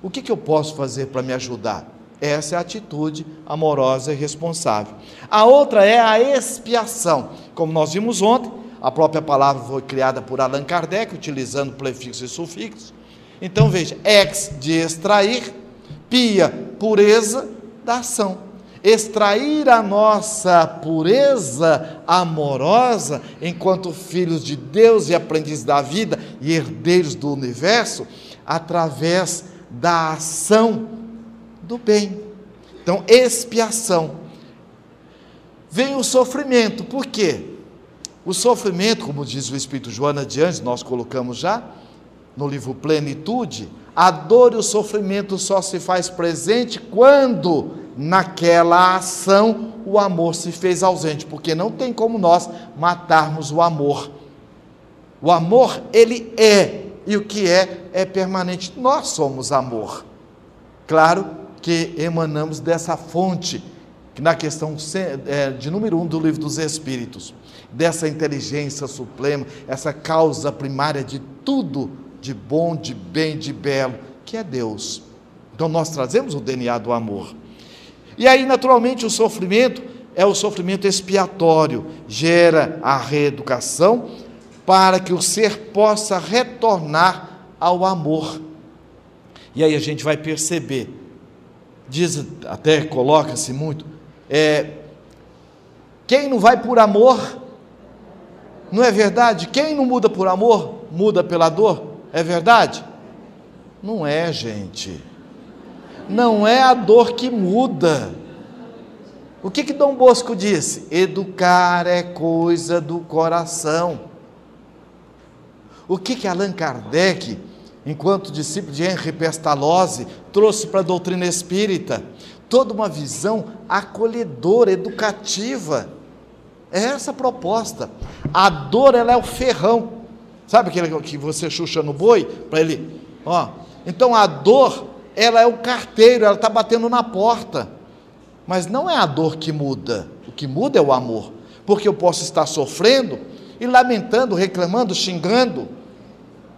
O que, que eu posso fazer para me ajudar? Essa é a atitude amorosa e responsável. A outra é a expiação. Como nós vimos ontem, a própria palavra foi criada por Allan Kardec, utilizando prefixo e sufixo. Então veja, ex de extrair, pia, pureza da ação. Extrair a nossa pureza amorosa enquanto filhos de Deus e aprendizes da vida e herdeiros do universo, através da ação do bem. Então, expiação. Vem o sofrimento, por quê? O sofrimento, como diz o Espírito Joana adiante, nós colocamos já no livro Plenitude, a dor e o sofrimento só se faz presente quando naquela ação o amor se fez ausente, porque não tem como nós matarmos o amor. O amor, ele é, e o que é, é permanente. Nós somos amor. Claro que emanamos dessa fonte, na questão é, de número um do livro dos Espíritos, dessa inteligência suprema, essa causa primária de tudo de bom, de bem, de belo, que é Deus. Então nós trazemos o DNA do amor. E aí, naturalmente, o sofrimento é o sofrimento expiatório, gera a reeducação para que o ser possa retornar ao amor. E aí a gente vai perceber, diz, até coloca-se muito, é, quem não vai por amor, não é verdade? Quem não muda por amor, muda pela dor, é verdade? Não é, gente não é a dor que muda. O que que Dom Bosco disse? Educar é coisa do coração. O que que Allan Kardec, enquanto discípulo de Henri Pestalozzi, trouxe para a doutrina espírita? Toda uma visão acolhedora, educativa. É essa a proposta. A dor ela é o ferrão. Sabe aquele que você chucha no boi para ele, ó. Então a dor ela é o carteiro, ela está batendo na porta. Mas não é a dor que muda, o que muda é o amor. Porque eu posso estar sofrendo e lamentando, reclamando, xingando.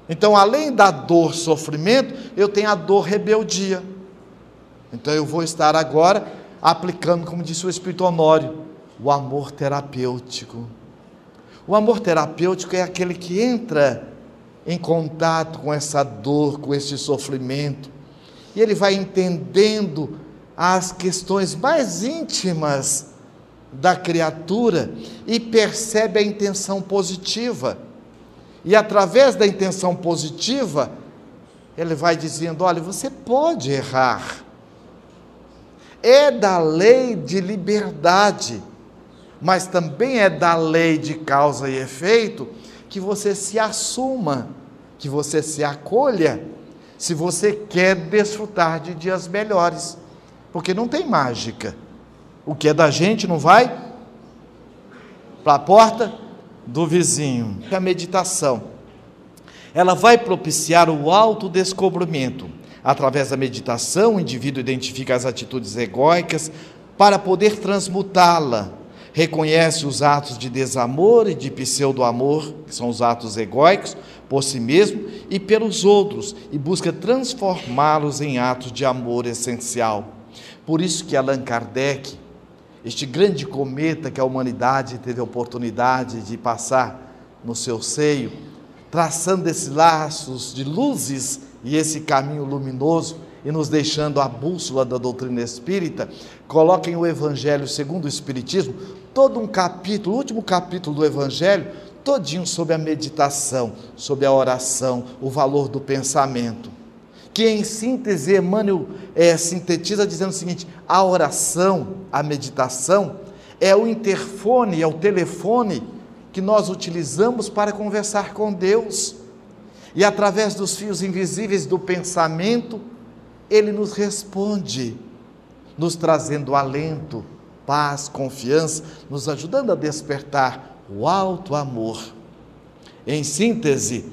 Então, além da dor, sofrimento, eu tenho a dor, rebeldia. Então, eu vou estar agora aplicando, como disse o Espírito Honório, o amor terapêutico. O amor terapêutico é aquele que entra em contato com essa dor, com esse sofrimento, e ele vai entendendo as questões mais íntimas da criatura e percebe a intenção positiva. E através da intenção positiva, ele vai dizendo: olha, você pode errar. É da lei de liberdade, mas também é da lei de causa e efeito que você se assuma, que você se acolha se você quer desfrutar de dias melhores, porque não tem mágica. O que é da gente não vai para a porta do vizinho. A meditação, ela vai propiciar o autodescobrimento. Através da meditação, o indivíduo identifica as atitudes egóicas para poder transmutá-la. Reconhece os atos de desamor e de pseudo-amor, que são os atos egóicos, por si mesmo e pelos outros e busca transformá-los em atos de amor essencial. Por isso que Allan Kardec, este grande cometa que a humanidade teve a oportunidade de passar no seu seio, traçando esses laços de luzes e esse caminho luminoso e nos deixando a bússola da doutrina espírita, coloca em o Evangelho segundo o Espiritismo todo um capítulo, o último capítulo do Evangelho, todinho sobre a meditação, sobre a oração, o valor do pensamento. Que em síntese Emmanuel é, sintetiza dizendo o seguinte: a oração, a meditação, é o interfone, é o telefone que nós utilizamos para conversar com Deus. E através dos fios invisíveis do pensamento, Ele nos responde, nos trazendo alento, paz, confiança, nos ajudando a despertar o alto amor. Em síntese,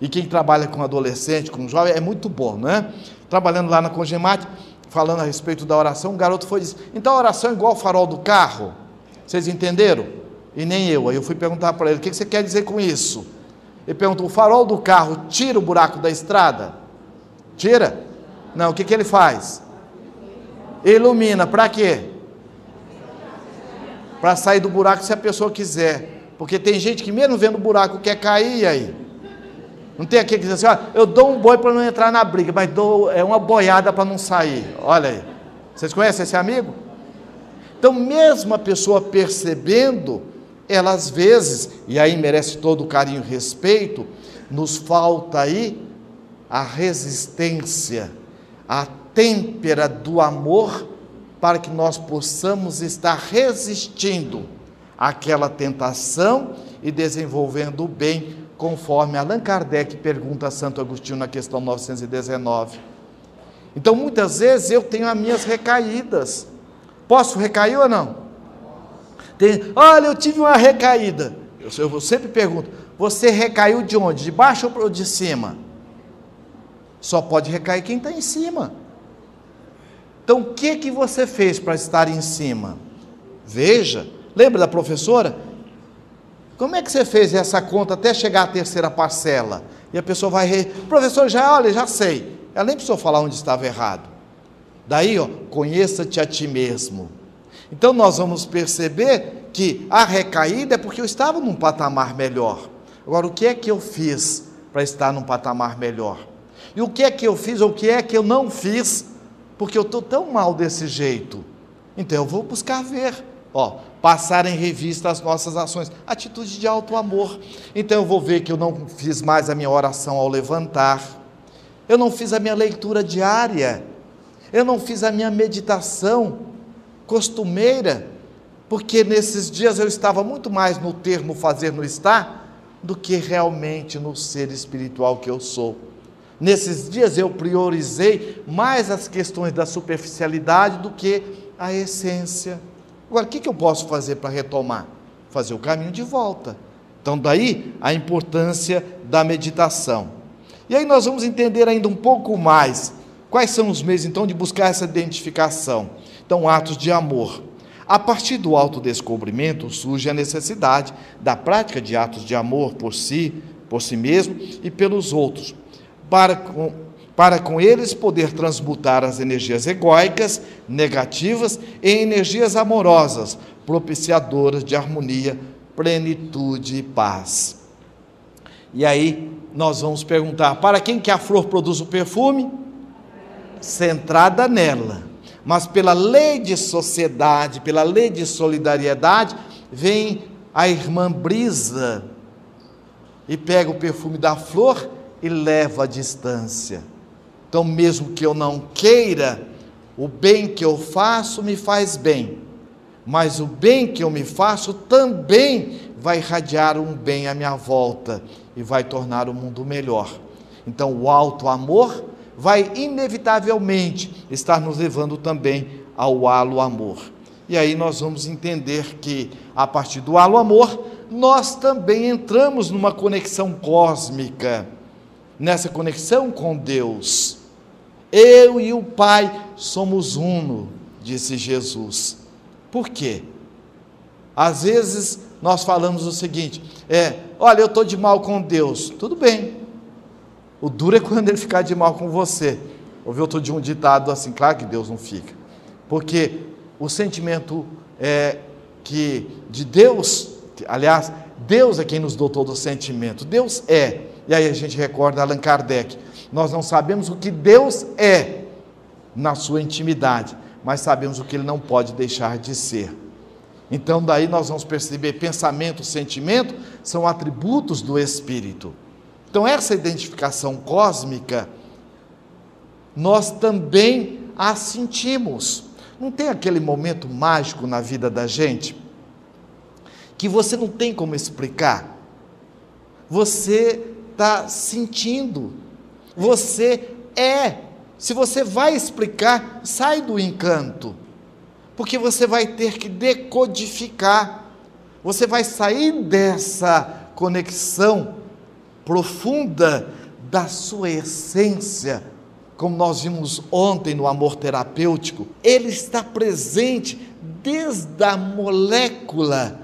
e quem trabalha com adolescente, com jovem, é muito bom, não é? Trabalhando lá na Congemate, falando a respeito da oração, um garoto foi dizer: então a oração é igual ao farol do carro? Vocês entenderam? E nem eu. Aí eu fui perguntar para ele: o que você quer dizer com isso? Ele perguntou: o farol do carro tira o buraco da estrada? Tira? Não, o que, que ele faz? Ilumina, para quê? Para sair do buraco se a pessoa quiser. Porque tem gente que mesmo vendo o buraco quer cair aí. Não tem aquele que diz assim, ó, eu dou um boi para não entrar na briga, mas dou é uma boiada para não sair. Olha aí. Vocês conhecem esse amigo? Então, mesmo a pessoa percebendo, ela às vezes, e aí merece todo o carinho e respeito, nos falta aí a resistência, a têmpera do amor para que nós possamos estar resistindo àquela tentação e desenvolvendo o bem, conforme Allan Kardec pergunta a Santo Agostinho na questão 919. Então, muitas vezes eu tenho as minhas recaídas. Posso recair ou não? Tem, olha, eu tive uma recaída. Eu, eu sempre pergunto: você recaiu de onde? De baixo ou de cima? Só pode recair quem está em cima. Então, o que que você fez para estar em cima? Veja, lembra da professora? Como é que você fez essa conta até chegar à terceira parcela? E a pessoa vai, re... professor, já olha, já sei. Ela nem precisou falar onde estava errado. Daí, ó, conheça-te a ti mesmo. Então nós vamos perceber que a recaída é porque eu estava num patamar melhor. Agora, o que é que eu fiz para estar num patamar melhor? E o que é que eu fiz ou o que é que eu não fiz porque eu estou tão mal desse jeito. Então eu vou buscar ver, ó, passar em revista as nossas ações, atitude de alto amor. Então eu vou ver que eu não fiz mais a minha oração ao levantar, eu não fiz a minha leitura diária, eu não fiz a minha meditação costumeira, porque nesses dias eu estava muito mais no termo fazer no estar do que realmente no ser espiritual que eu sou. Nesses dias eu priorizei mais as questões da superficialidade do que a essência. Agora, o que eu posso fazer para retomar? Fazer o caminho de volta. Então, daí a importância da meditação. E aí nós vamos entender ainda um pouco mais quais são os meios, então, de buscar essa identificação. Então, atos de amor. A partir do autodescobrimento surge a necessidade da prática de atos de amor por si, por si mesmo e pelos outros para com, para com eles poder transmutar as energias egóicas, negativas, em energias amorosas, propiciadoras de harmonia, plenitude e paz. E aí nós vamos perguntar: para quem que a flor produz o perfume? Centrada nela. Mas pela lei de sociedade, pela lei de solidariedade, vem a irmã brisa e pega o perfume da flor e leva à distância. Então, mesmo que eu não queira, o bem que eu faço me faz bem, mas o bem que eu me faço também vai irradiar um bem à minha volta e vai tornar o mundo melhor. Então, o alto amor vai inevitavelmente estar nos levando também ao halo amor. E aí nós vamos entender que, a partir do halo amor, nós também entramos numa conexão cósmica nessa conexão com Deus. Eu e o Pai somos uno, disse Jesus. Por quê? Às vezes nós falamos o seguinte: é, olha, eu estou de mal com Deus. Tudo bem. O duro é quando ele ficar de mal com você. Ouviu outro de um ditado assim, claro que Deus não fica. Porque o sentimento é que de Deus, aliás, Deus é quem nos deu todo o sentimento. Deus é. E aí a gente recorda Allan Kardec. Nós não sabemos o que Deus é na sua intimidade, mas sabemos o que ele não pode deixar de ser. Então, daí nós vamos perceber pensamento, sentimento são atributos do espírito. Então, essa identificação cósmica, nós também a sentimos. Não tem aquele momento mágico na vida da gente que você não tem como explicar? Você está sentindo. Você é. Se você vai explicar, sai do encanto. Porque você vai ter que decodificar. Você vai sair dessa conexão profunda da sua essência como nós vimos ontem no amor terapêutico, ele está presente desde a molécula,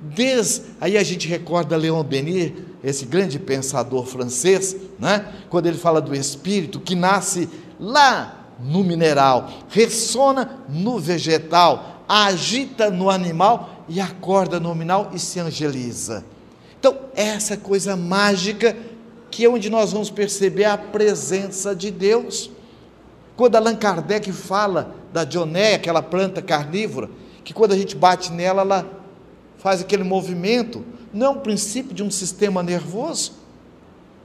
desde aí a gente recorda Leon Denis, esse grande pensador francês, né? Quando ele fala do espírito que nasce lá no mineral, ressona no vegetal, agita no animal e acorda no mineral e se angeliza. Então, essa coisa mágica que é onde nós vamos perceber a presença de Deus. Quando Allan Kardec fala da dionéia, aquela planta carnívora, que quando a gente bate nela, ela faz aquele movimento, não é um princípio de um sistema nervoso?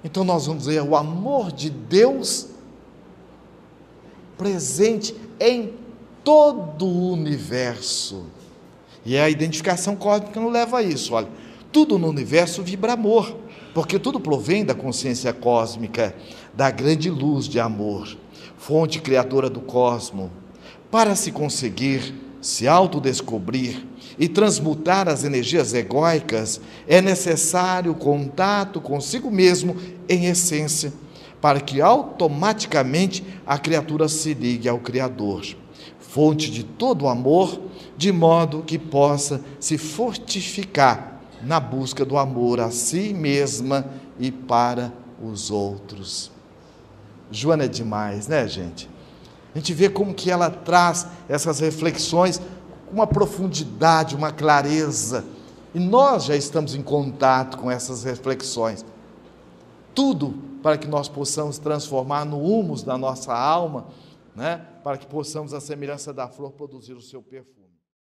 Então nós vamos ver o amor de Deus presente em todo o universo. E é a identificação cósmica não leva a isso, olha. Tudo no universo vibra amor porque tudo provém da consciência cósmica, da grande luz de amor, fonte criadora do cosmo. Para se conseguir se autodescobrir e transmutar as energias egóicas, é necessário contato consigo mesmo em essência, para que automaticamente a criatura se ligue ao Criador, fonte de todo o amor, de modo que possa se fortificar na busca do amor a si mesma e para os outros. Joana é demais, né, gente? A gente vê como que ela traz essas reflexões com uma profundidade, uma clareza. E nós já estamos em contato com essas reflexões. Tudo para que nós possamos transformar no humus da nossa alma, né? para que possamos, a semelhança da flor, produzir o seu perfume.